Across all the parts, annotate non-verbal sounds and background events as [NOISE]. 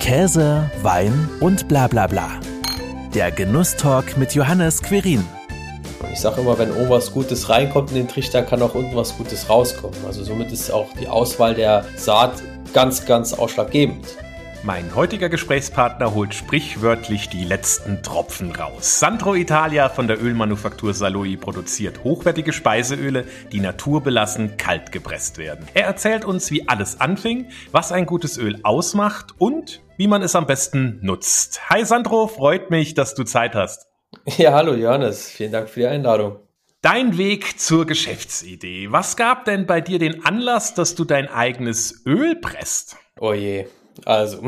Käse, Wein und bla bla bla. Der Genusstalk mit Johannes Querin. Ich sage immer, wenn oben was Gutes reinkommt in den Trichter, kann auch unten was Gutes rauskommen. Also somit ist auch die Auswahl der Saat ganz, ganz ausschlaggebend. Mein heutiger Gesprächspartner holt sprichwörtlich die letzten Tropfen raus. Sandro Italia von der Ölmanufaktur Saloi produziert hochwertige Speiseöle, die naturbelassen kalt gepresst werden. Er erzählt uns, wie alles anfing, was ein gutes Öl ausmacht und wie man es am besten nutzt. Hi Sandro, freut mich, dass du Zeit hast. Ja, hallo Johannes, vielen Dank für die Einladung. Dein Weg zur Geschäftsidee. Was gab denn bei dir den Anlass, dass du dein eigenes Öl presst? Oh je, also,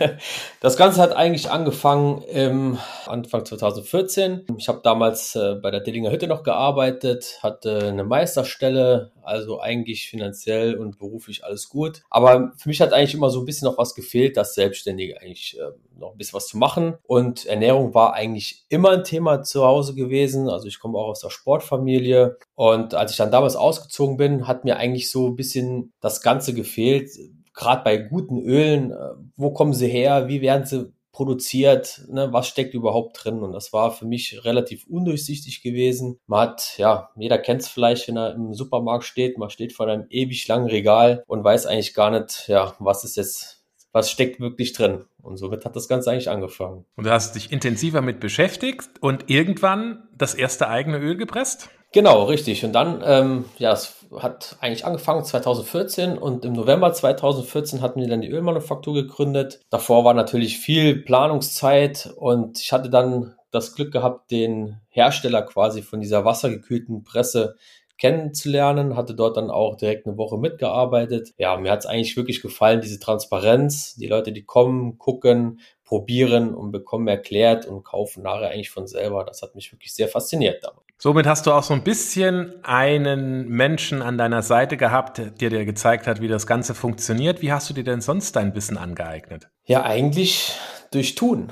[LAUGHS] das Ganze hat eigentlich angefangen im Anfang 2014. Ich habe damals äh, bei der Dillinger Hütte noch gearbeitet, hatte eine Meisterstelle, also eigentlich finanziell und beruflich alles gut. Aber für mich hat eigentlich immer so ein bisschen noch was gefehlt, das Selbstständige eigentlich äh, noch ein bisschen was zu machen. Und Ernährung war eigentlich immer ein Thema zu Hause gewesen. Also ich komme auch aus der Sportfamilie. Und als ich dann damals ausgezogen bin, hat mir eigentlich so ein bisschen das Ganze gefehlt gerade bei guten Ölen, äh, wo kommen sie her, wie werden sie produziert, ne, was steckt überhaupt drin. Und das war für mich relativ undurchsichtig gewesen. Man hat, ja, jeder kennt es vielleicht, wenn er im Supermarkt steht, man steht vor einem ewig langen Regal und weiß eigentlich gar nicht, ja, was ist jetzt, was steckt wirklich drin. Und somit hat das Ganze eigentlich angefangen. Und du hast dich intensiver mit beschäftigt und irgendwann das erste eigene Öl gepresst? Genau, richtig. Und dann, ähm, ja, es hat eigentlich angefangen 2014 und im November 2014 hatten wir dann die Ölmanufaktur gegründet. Davor war natürlich viel Planungszeit und ich hatte dann das Glück gehabt, den Hersteller quasi von dieser wassergekühlten Presse kennenzulernen, hatte dort dann auch direkt eine Woche mitgearbeitet. Ja, mir hat es eigentlich wirklich gefallen, diese Transparenz, die Leute, die kommen, gucken, probieren und bekommen erklärt und kaufen nachher eigentlich von selber. Das hat mich wirklich sehr fasziniert damals. Somit hast du auch so ein bisschen einen Menschen an deiner Seite gehabt, der dir gezeigt hat, wie das Ganze funktioniert. Wie hast du dir denn sonst dein Wissen angeeignet? Ja, eigentlich durch Tun.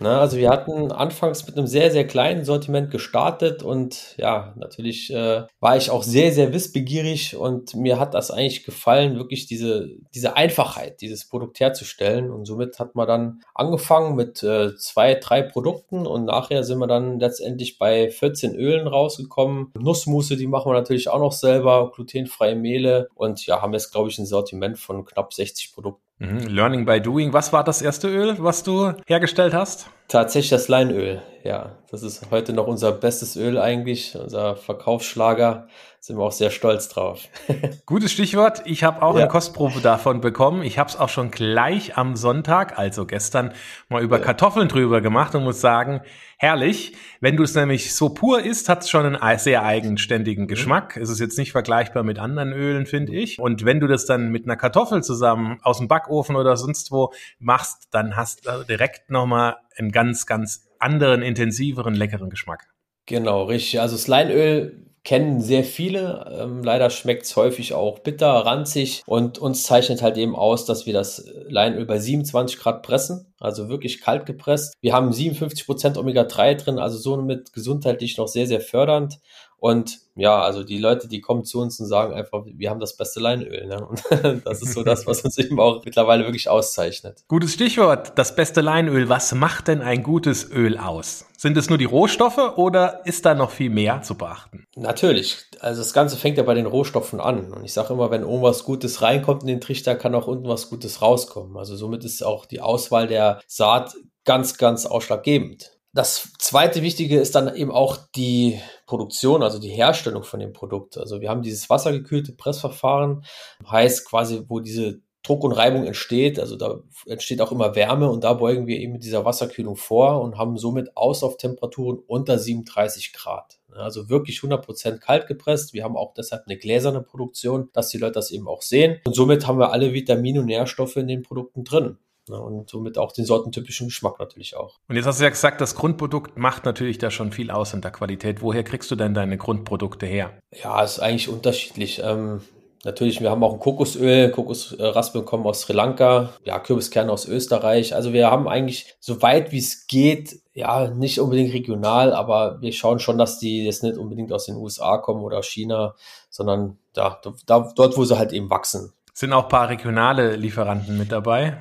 Ne, also wir hatten anfangs mit einem sehr, sehr kleinen Sortiment gestartet und ja, natürlich äh, war ich auch sehr, sehr wissbegierig und mir hat das eigentlich gefallen, wirklich diese, diese Einfachheit, dieses Produkt herzustellen. Und somit hat man dann angefangen mit äh, zwei, drei Produkten und nachher sind wir dann letztendlich bei 14 Ölen rausgekommen. Nussmusse, die machen wir natürlich auch noch selber, glutenfreie Mehle und ja, haben jetzt, glaube ich, ein Sortiment von knapp 60 Produkten. Mhm. Learning by doing. Was war das erste Öl, was du hergestellt hast? Tatsächlich das Leinöl. Ja, das ist heute noch unser bestes Öl eigentlich, unser Verkaufsschlager sind wir auch sehr stolz drauf. [LAUGHS] Gutes Stichwort. Ich habe auch ja. eine Kostprobe davon bekommen. Ich habe es auch schon gleich am Sonntag, also gestern, mal über ja. Kartoffeln drüber gemacht und muss sagen, herrlich. Wenn du es nämlich so pur isst, hat es schon einen sehr eigenständigen mhm. Geschmack. Es ist jetzt nicht vergleichbar mit anderen Ölen, finde ich. Und wenn du das dann mit einer Kartoffel zusammen aus dem Backofen oder sonst wo machst, dann hast du direkt nochmal einen ganz, ganz anderen, intensiveren, leckeren Geschmack. Genau, richtig. Also das Leinöl kennen sehr viele. Ähm, leider schmeckt es häufig auch bitter, ranzig und uns zeichnet halt eben aus, dass wir das Leinöl bei 27 Grad pressen, also wirklich kalt gepresst. Wir haben 57 Prozent Omega-3 drin, also somit gesundheitlich noch sehr, sehr fördernd und ja, also die Leute, die kommen zu uns und sagen einfach, wir haben das beste Leinöl. Ne? Und [LAUGHS] das ist so das, was uns eben auch mittlerweile wirklich auszeichnet. Gutes Stichwort, das beste Leinöl. Was macht denn ein gutes Öl aus? Sind es nur die Rohstoffe oder ist da noch viel mehr zu beachten? Natürlich. Also das Ganze fängt ja bei den Rohstoffen an. Und ich sage immer, wenn oben was Gutes reinkommt in den Trichter, kann auch unten was Gutes rauskommen. Also somit ist auch die Auswahl der Saat ganz, ganz ausschlaggebend. Das zweite Wichtige ist dann eben auch die Produktion, also die Herstellung von dem Produkt. Also wir haben dieses wassergekühlte Pressverfahren, heißt quasi, wo diese Druck und Reibung entsteht. Also da entsteht auch immer Wärme und da beugen wir eben mit dieser Wasserkühlung vor und haben somit Auslauftemperaturen unter 37 Grad. Also wirklich 100% kalt gepresst. Wir haben auch deshalb eine gläserne Produktion, dass die Leute das eben auch sehen. Und somit haben wir alle Vitamine und Nährstoffe in den Produkten drin. Ne, und somit auch den sortentypischen Geschmack natürlich auch. Und jetzt hast du ja gesagt, das Grundprodukt macht natürlich da schon viel aus in der Qualität. Woher kriegst du denn deine Grundprodukte her? Ja, ist eigentlich unterschiedlich. Ähm, natürlich, wir haben auch ein Kokosöl, Kokosraspeln kommen aus Sri Lanka, ja, Kürbiskerne aus Österreich. Also wir haben eigentlich so weit wie es geht, ja, nicht unbedingt regional, aber wir schauen schon, dass die jetzt nicht unbedingt aus den USA kommen oder China, sondern da, da dort, wo sie halt eben wachsen. Sind auch ein paar regionale Lieferanten mit dabei?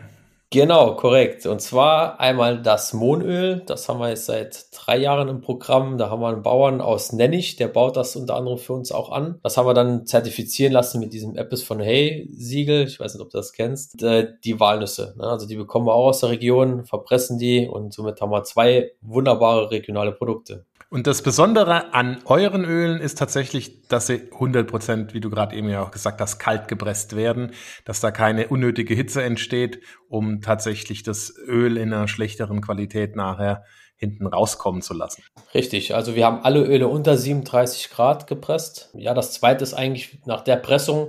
Genau, korrekt. Und zwar einmal das Mohnöl. Das haben wir jetzt seit drei Jahren im Programm. Da haben wir einen Bauern aus Nennig, der baut das unter anderem für uns auch an. Das haben wir dann zertifizieren lassen mit diesem Apps von Hey Siegel. Ich weiß nicht, ob du das kennst. Äh, die Walnüsse. Ne? Also die bekommen wir auch aus der Region, verpressen die und somit haben wir zwei wunderbare regionale Produkte. Und das Besondere an euren Ölen ist tatsächlich, dass sie 100 Prozent, wie du gerade eben ja auch gesagt hast, kalt gepresst werden, dass da keine unnötige Hitze entsteht, um tatsächlich das Öl in einer schlechteren Qualität nachher hinten rauskommen zu lassen. Richtig, also wir haben alle Öle unter 37 Grad gepresst. Ja, das zweite ist eigentlich nach der Pressung,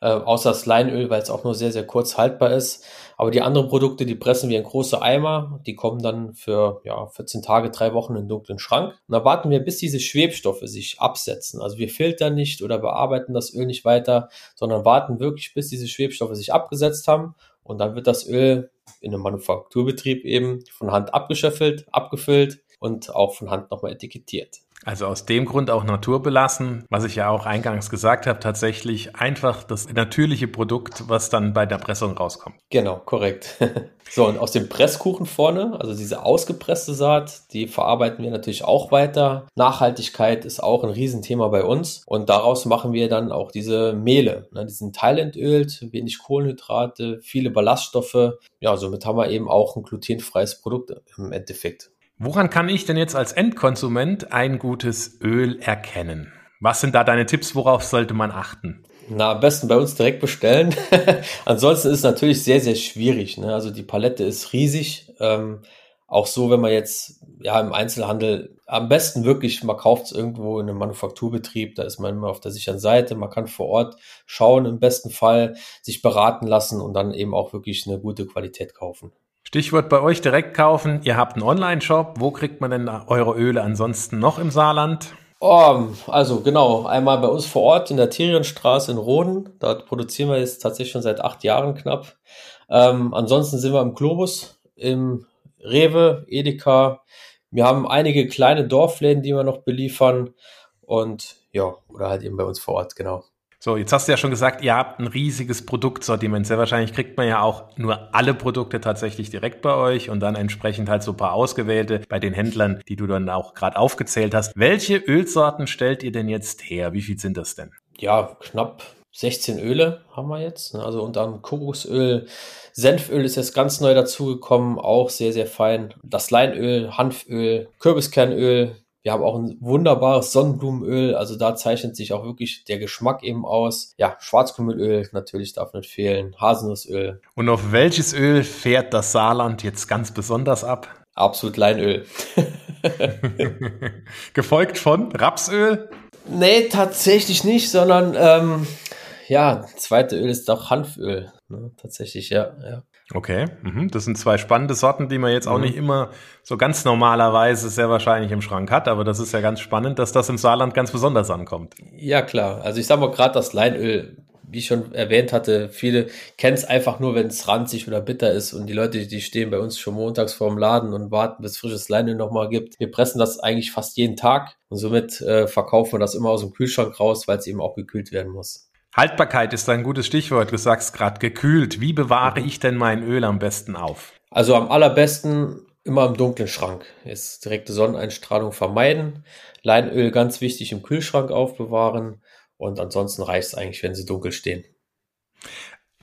äh, außer das Leinöl, weil es auch nur sehr, sehr kurz haltbar ist. Aber die anderen Produkte, die pressen wir in große Eimer. Die kommen dann für ja, 14 Tage, drei Wochen in den dunklen Schrank. Und da warten wir, bis diese Schwebstoffe sich absetzen. Also wir filtern nicht oder bearbeiten das Öl nicht weiter, sondern warten wirklich, bis diese Schwebstoffe sich abgesetzt haben. Und dann wird das Öl in einem Manufakturbetrieb eben von Hand abgeschöffelt, abgefüllt und auch von Hand nochmal etikettiert. Also aus dem Grund auch naturbelassen, was ich ja auch eingangs gesagt habe, tatsächlich einfach das natürliche Produkt, was dann bei der Pressung rauskommt. Genau, korrekt. [LAUGHS] so, und aus dem Presskuchen vorne, also diese ausgepresste Saat, die verarbeiten wir natürlich auch weiter. Nachhaltigkeit ist auch ein Riesenthema bei uns und daraus machen wir dann auch diese Mehle. Ne? Die sind teilentölt, wenig Kohlenhydrate, viele Ballaststoffe. Ja, somit haben wir eben auch ein glutenfreies Produkt im Endeffekt. Woran kann ich denn jetzt als Endkonsument ein gutes Öl erkennen? Was sind da deine Tipps? Worauf sollte man achten? Na, am besten bei uns direkt bestellen. [LAUGHS] Ansonsten ist es natürlich sehr, sehr schwierig. Ne? Also die Palette ist riesig. Ähm, auch so, wenn man jetzt ja im Einzelhandel am besten wirklich, man kauft es irgendwo in einem Manufakturbetrieb, da ist man immer auf der sicheren Seite, man kann vor Ort schauen, im besten Fall sich beraten lassen und dann eben auch wirklich eine gute Qualität kaufen. Stichwort bei euch direkt kaufen. Ihr habt einen Online-Shop. Wo kriegt man denn eure Öle ansonsten noch im Saarland? Oh, also genau, einmal bei uns vor Ort in der Therienstraße in Roden. Dort produzieren wir jetzt tatsächlich schon seit acht Jahren knapp. Ähm, ansonsten sind wir im Globus, im Rewe, Edeka. Wir haben einige kleine Dorfläden, die wir noch beliefern. Und ja, oder halt eben bei uns vor Ort, genau. So, jetzt hast du ja schon gesagt, ihr habt ein riesiges Produktsortiment. Sehr wahrscheinlich kriegt man ja auch nur alle Produkte tatsächlich direkt bei euch und dann entsprechend halt so ein paar ausgewählte bei den Händlern, die du dann auch gerade aufgezählt hast. Welche Ölsorten stellt ihr denn jetzt her? Wie viel sind das denn? Ja, knapp 16 Öle haben wir jetzt. Ne? Also unter anderem Kokosöl, Senföl ist jetzt ganz neu dazugekommen, auch sehr, sehr fein. Das Leinöl, Hanföl, Kürbiskernöl, wir haben auch ein wunderbares Sonnenblumenöl, also da zeichnet sich auch wirklich der Geschmack eben aus. Ja, Schwarzkümmelöl natürlich darf nicht fehlen, Haselnussöl. Und auf welches Öl fährt das Saarland jetzt ganz besonders ab? Absolut Leinöl. [LAUGHS] Gefolgt von Rapsöl? Nee, tatsächlich nicht, sondern ähm, ja, zweite Öl ist doch Hanföl. Ne? Tatsächlich, ja, ja. Okay, mhm. das sind zwei spannende Sorten, die man jetzt auch mhm. nicht immer so ganz normalerweise sehr wahrscheinlich im Schrank hat, aber das ist ja ganz spannend, dass das im Saarland ganz besonders ankommt. Ja, klar. Also ich sag mal gerade das Leinöl, wie ich schon erwähnt hatte, viele kennen es einfach nur, wenn es ranzig oder bitter ist und die Leute, die stehen bei uns schon montags vor dem Laden und warten, bis frisches Leinöl nochmal gibt. Wir pressen das eigentlich fast jeden Tag und somit äh, verkaufen wir das immer aus dem Kühlschrank raus, weil es eben auch gekühlt werden muss. Haltbarkeit ist ein gutes Stichwort. Du sagst gerade gekühlt. Wie bewahre ich denn mein Öl am besten auf? Also am allerbesten immer im dunklen Schrank. Jetzt direkte Sonneneinstrahlung vermeiden. Leinöl ganz wichtig im Kühlschrank aufbewahren. Und ansonsten reicht es eigentlich, wenn sie dunkel stehen.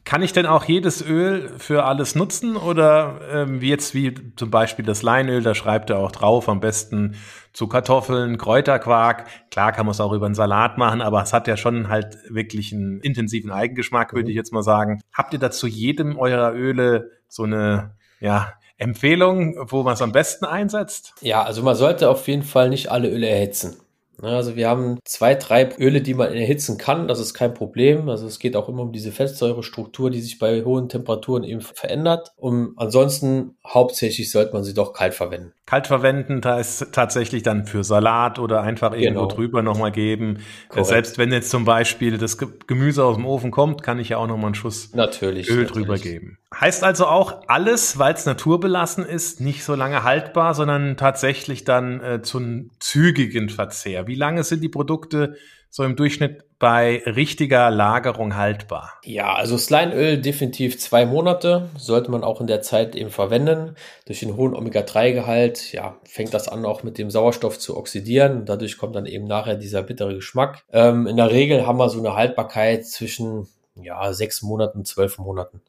Kann ich denn auch jedes Öl für alles nutzen oder ähm, wie jetzt wie zum Beispiel das Leinöl, da schreibt er auch drauf, am besten zu Kartoffeln, Kräuterquark. Klar kann man es auch über einen Salat machen, aber es hat ja schon halt wirklich einen intensiven Eigengeschmack, würde mhm. ich jetzt mal sagen. Habt ihr dazu jedem eurer Öle so eine ja, Empfehlung, wo man es am besten einsetzt? Ja, also man sollte auf jeden Fall nicht alle Öle erhitzen. Also wir haben zwei, drei Öle, die man erhitzen kann. Das ist kein Problem. Also es geht auch immer um diese Fettsäurestruktur, die sich bei hohen Temperaturen eben verändert. Und ansonsten hauptsächlich sollte man sie doch kalt verwenden. Kalt verwenden, da ist tatsächlich dann für Salat oder einfach irgendwo genau. drüber nochmal geben. Korrekt. Selbst wenn jetzt zum Beispiel das Gemüse aus dem Ofen kommt, kann ich ja auch nochmal einen Schuss natürlich, Öl natürlich. drüber geben. Heißt also auch alles, weil es naturbelassen ist, nicht so lange haltbar, sondern tatsächlich dann äh, zum zügigen Verzehr. Wie lange sind die Produkte so im Durchschnitt bei richtiger Lagerung haltbar? Ja, also Sleinöl definitiv zwei Monate, sollte man auch in der Zeit eben verwenden. Durch den hohen Omega-3-Gehalt, ja, fängt das an auch mit dem Sauerstoff zu oxidieren. Dadurch kommt dann eben nachher dieser bittere Geschmack. Ähm, in der Regel haben wir so eine Haltbarkeit zwischen ja, sechs Monaten, zwölf Monaten.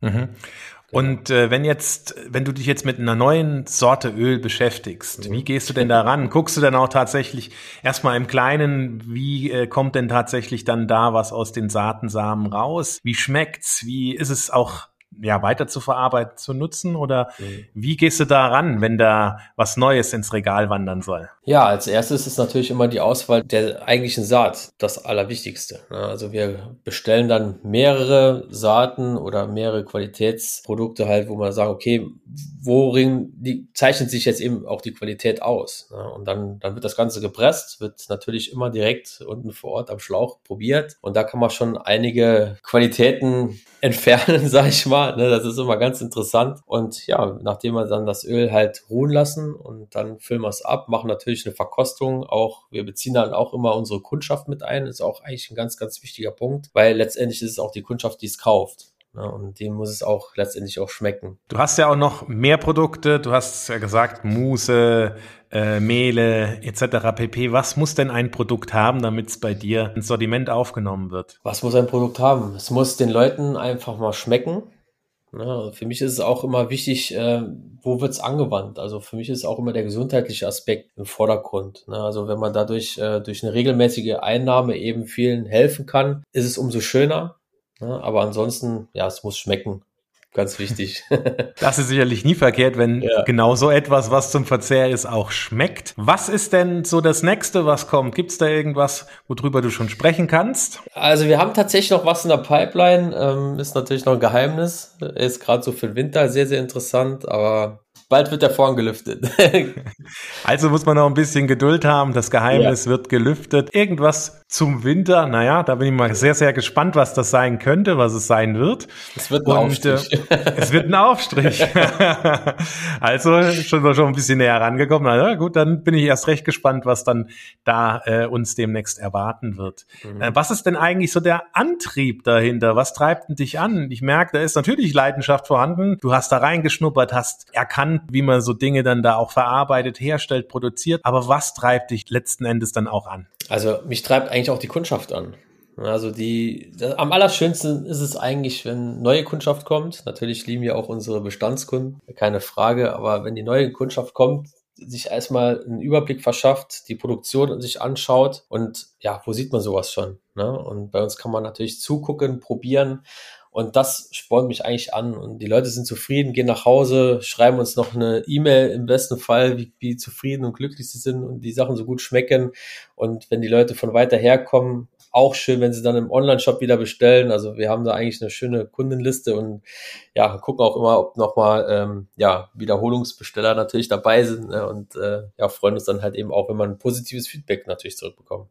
Mhm. Und äh, wenn jetzt, wenn du dich jetzt mit einer neuen Sorte Öl beschäftigst, mhm. wie gehst du denn daran? Guckst du dann auch tatsächlich erstmal im Kleinen, wie äh, kommt denn tatsächlich dann da was aus den Saatensamen raus? Wie schmeckt's? Wie ist es auch ja, weiter zu verarbeiten, zu nutzen? Oder mhm. wie gehst du da ran, wenn da was Neues ins Regal wandern soll? Ja, als erstes ist natürlich immer die Auswahl der eigentlichen Saat das Allerwichtigste. Ne? Also wir bestellen dann mehrere Saaten oder mehrere Qualitätsprodukte halt, wo man sagt, okay, worin die, zeichnet sich jetzt eben auch die Qualität aus? Ne? Und dann, dann wird das Ganze gepresst, wird natürlich immer direkt unten vor Ort am Schlauch probiert. Und da kann man schon einige Qualitäten [LAUGHS] entfernen, sag ich mal. Ne? Das ist immer ganz interessant. Und ja, nachdem wir dann das Öl halt ruhen lassen und dann füllen wir es ab, machen natürlich eine Verkostung. Auch wir beziehen dann auch immer unsere Kundschaft mit ein. Ist auch eigentlich ein ganz, ganz wichtiger Punkt, weil letztendlich ist es auch die Kundschaft, die es kauft. Ne? Und dem muss es auch letztendlich auch schmecken. Du hast ja auch noch mehr Produkte. Du hast ja gesagt, Mousse, äh, Mehle etc. pp. Was muss denn ein Produkt haben, damit es bei dir ins Sortiment aufgenommen wird? Was muss ein Produkt haben? Es muss den Leuten einfach mal schmecken. Ja, für mich ist es auch immer wichtig, äh, wo wird's angewandt. Also für mich ist auch immer der gesundheitliche Aspekt im Vordergrund. Ne? Also wenn man dadurch äh, durch eine regelmäßige Einnahme eben vielen helfen kann, ist es umso schöner. Ne? Aber ansonsten, ja, es muss schmecken. Ganz wichtig. [LAUGHS] das ist sicherlich nie verkehrt, wenn ja. genau so etwas, was zum Verzehr ist, auch schmeckt. Was ist denn so das nächste, was kommt? Gibt es da irgendwas, worüber du schon sprechen kannst? Also wir haben tatsächlich noch was in der Pipeline. Ähm, ist natürlich noch ein Geheimnis. Ist gerade so für den Winter sehr, sehr interessant, aber Bald wird der Vorhang gelüftet. [LAUGHS] also muss man noch ein bisschen Geduld haben. Das Geheimnis ja. wird gelüftet. Irgendwas zum Winter. Naja, da bin ich mal sehr, sehr gespannt, was das sein könnte, was es sein wird. Es wird ein Und, Aufstrich. Äh, es wird ein Aufstrich. [LAUGHS] also schon, schon ein bisschen näher rangekommen. Na gut, dann bin ich erst recht gespannt, was dann da äh, uns demnächst erwarten wird. Mhm. Äh, was ist denn eigentlich so der Antrieb dahinter? Was treibt denn dich an? Ich merke, da ist natürlich Leidenschaft vorhanden. Du hast da reingeschnuppert, hast erkannt, wie man so Dinge dann da auch verarbeitet, herstellt, produziert. Aber was treibt dich letzten Endes dann auch an? Also mich treibt eigentlich auch die Kundschaft an. Also die, das, am allerschönsten ist es eigentlich, wenn neue Kundschaft kommt. Natürlich lieben wir auch unsere Bestandskunden, keine Frage. Aber wenn die neue Kundschaft kommt, sich erstmal einen Überblick verschafft, die Produktion sich anschaut und ja, wo sieht man sowas schon? Ne? Und bei uns kann man natürlich zugucken, probieren und das spornt mich eigentlich an. Und die Leute sind zufrieden, gehen nach Hause, schreiben uns noch eine E-Mail im besten Fall, wie, wie zufrieden und glücklich sie sind und die Sachen so gut schmecken. Und wenn die Leute von weiter her kommen, auch schön, wenn sie dann im Online-Shop wieder bestellen. Also wir haben da eigentlich eine schöne Kundenliste und ja, gucken auch immer, ob nochmal ähm, ja, Wiederholungsbesteller natürlich dabei sind ne? und äh, ja, freuen uns dann halt eben auch, wenn man ein positives Feedback natürlich zurückbekommt.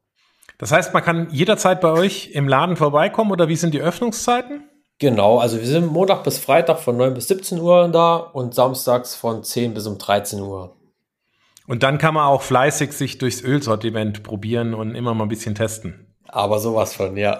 Das heißt, man kann jederzeit bei euch im Laden vorbeikommen oder wie sind die Öffnungszeiten? Genau, also wir sind Montag bis Freitag von 9 bis 17 Uhr da und samstags von 10 bis um 13 Uhr. Und dann kann man auch fleißig sich durchs Ölsortiment probieren und immer mal ein bisschen testen. Aber sowas von, ja.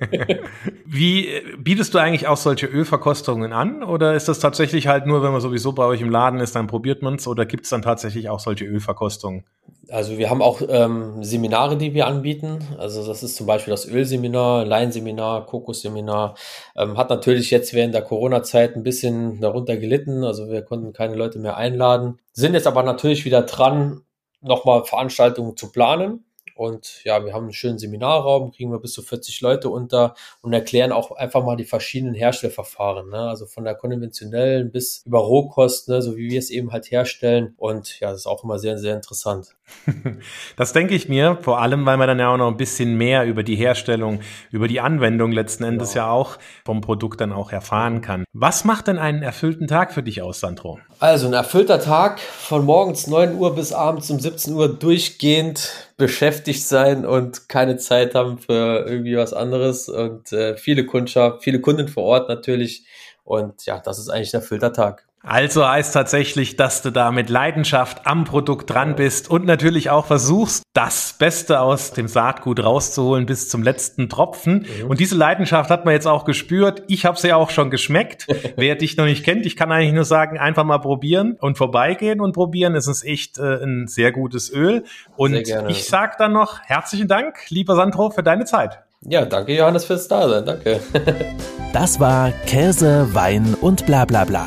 [LAUGHS] Wie bietest du eigentlich auch solche Ölverkostungen an? Oder ist das tatsächlich halt nur, wenn man sowieso bei euch im Laden ist, dann probiert man es? Oder gibt es dann tatsächlich auch solche Ölverkostungen? Also wir haben auch ähm, Seminare, die wir anbieten. Also das ist zum Beispiel das Ölseminar, Leinseminar, Kokosseminar. Ähm, hat natürlich jetzt während der Corona-Zeit ein bisschen darunter gelitten. Also wir konnten keine Leute mehr einladen. Sind jetzt aber natürlich wieder dran, nochmal Veranstaltungen zu planen. Und ja, wir haben einen schönen Seminarraum, kriegen wir bis zu 40 Leute unter und erklären auch einfach mal die verschiedenen Herstellverfahren. Ne? Also von der konventionellen bis über Rohkost, ne? so wie wir es eben halt herstellen. Und ja, das ist auch immer sehr, sehr interessant. [LAUGHS] Das denke ich mir, vor allem, weil man dann ja auch noch ein bisschen mehr über die Herstellung, über die Anwendung letzten Endes ja, ja auch vom Produkt dann auch erfahren kann. Was macht denn einen erfüllten Tag für dich aus, Sandro? Also ein erfüllter Tag von morgens 9 Uhr bis abends um 17 Uhr durchgehend beschäftigt sein und keine Zeit haben für irgendwie was anderes und äh, viele Kundschaft, viele Kunden vor Ort natürlich. Und ja, das ist eigentlich ein erfüllter Tag. Also heißt tatsächlich, dass du da mit Leidenschaft am Produkt dran bist und natürlich auch versuchst, das Beste aus dem Saatgut rauszuholen bis zum letzten Tropfen. Mhm. Und diese Leidenschaft hat man jetzt auch gespürt. Ich habe sie ja auch schon geschmeckt. [LAUGHS] Wer dich noch nicht kennt, ich kann eigentlich nur sagen, einfach mal probieren und vorbeigehen und probieren. Es ist echt äh, ein sehr gutes Öl. Und ich sage dann noch herzlichen Dank, lieber Sandro, für deine Zeit. Ja, danke Johannes fürs Dasein. Danke. [LAUGHS] das war Käse, Wein und bla bla bla